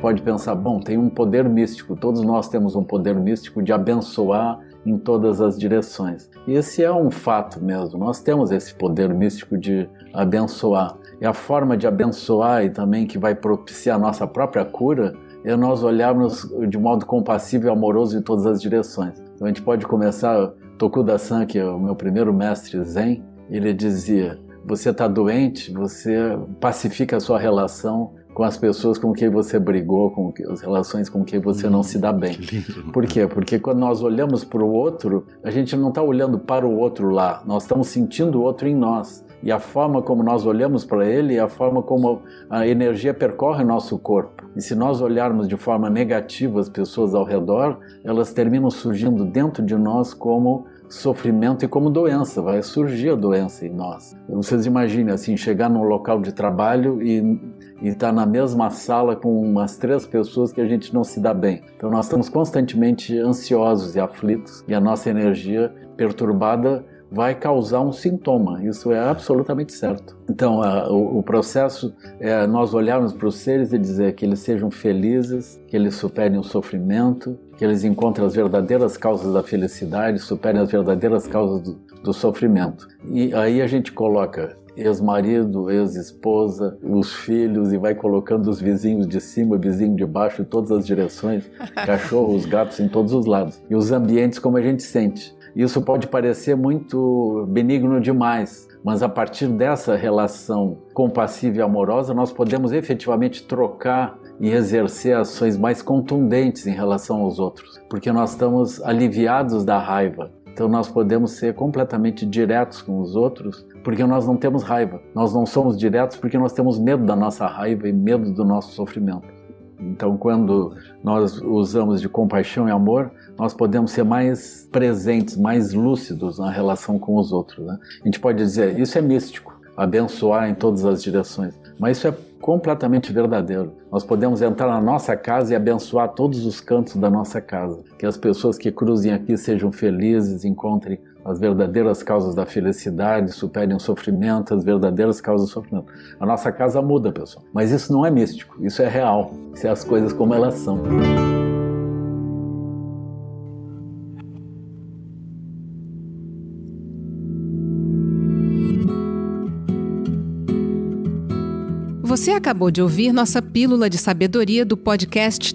pode pensar, bom, tem um poder místico, todos nós temos um poder místico de abençoar em todas as direções. E esse é um fato mesmo, nós temos esse poder místico de abençoar. E a forma de abençoar e também que vai propiciar a nossa própria cura é nós olharmos de modo compassivo e amoroso em todas as direções. Então a gente pode começar, Tokuda-san, que é o meu primeiro mestre Zen, ele dizia: você está doente, você pacifica a sua relação com as pessoas com quem você brigou, com as relações com quem você não se dá bem. Por quê? Porque quando nós olhamos para o outro, a gente não está olhando para o outro lá, nós estamos sentindo o outro em nós. E a forma como nós olhamos para ele é a forma como a energia percorre nosso corpo. E se nós olharmos de forma negativa as pessoas ao redor, elas terminam surgindo dentro de nós como sofrimento e como doença, vai surgir a doença em nós. Vocês imaginem assim, chegar num local de trabalho e estar na mesma sala com umas três pessoas que a gente não se dá bem. Então nós estamos constantemente ansiosos e aflitos e a nossa energia perturbada vai causar um sintoma. Isso é absolutamente certo. Então, o, o, processo é nós olharmos para os seres e dizer que eles sejam felizes, que eles superem o sofrimento, que eles encontrem as verdadeiras causas da felicidade, superem as verdadeiras causas do, do sofrimento. E aí a gente coloca ex-marido, ex-esposa, os filhos e vai colocando os vizinhos de cima, vizinho de baixo, em todas as direções, cachorros, gatos em todos os lados. E os ambientes como a gente sente. Isso pode parecer muito benigno demais, mas a partir dessa relação compassiva e amorosa, nós podemos efetivamente trocar e exercer ações mais contundentes em relação aos outros, porque nós estamos aliviados da raiva. Então nós podemos ser completamente diretos com os outros, porque nós não temos raiva. Nós não somos diretos porque nós temos medo da nossa raiva e medo do nosso sofrimento. Então, quando nós usamos de compaixão e amor, nós podemos ser mais presentes, mais lúcidos na relação com os outros. Né? A gente pode dizer, isso é místico, abençoar em todas as direções, mas isso é completamente verdadeiro. Nós podemos entrar na nossa casa e abençoar todos os cantos da nossa casa. Que as pessoas que cruzem aqui sejam felizes, encontrem as verdadeiras causas da felicidade, superem o sofrimento, as verdadeiras causas do sofrimento. A nossa casa muda, pessoal. Mas isso não é místico, isso é real. Isso é as coisas como elas são. Você acabou de ouvir nossa pílula de sabedoria do podcast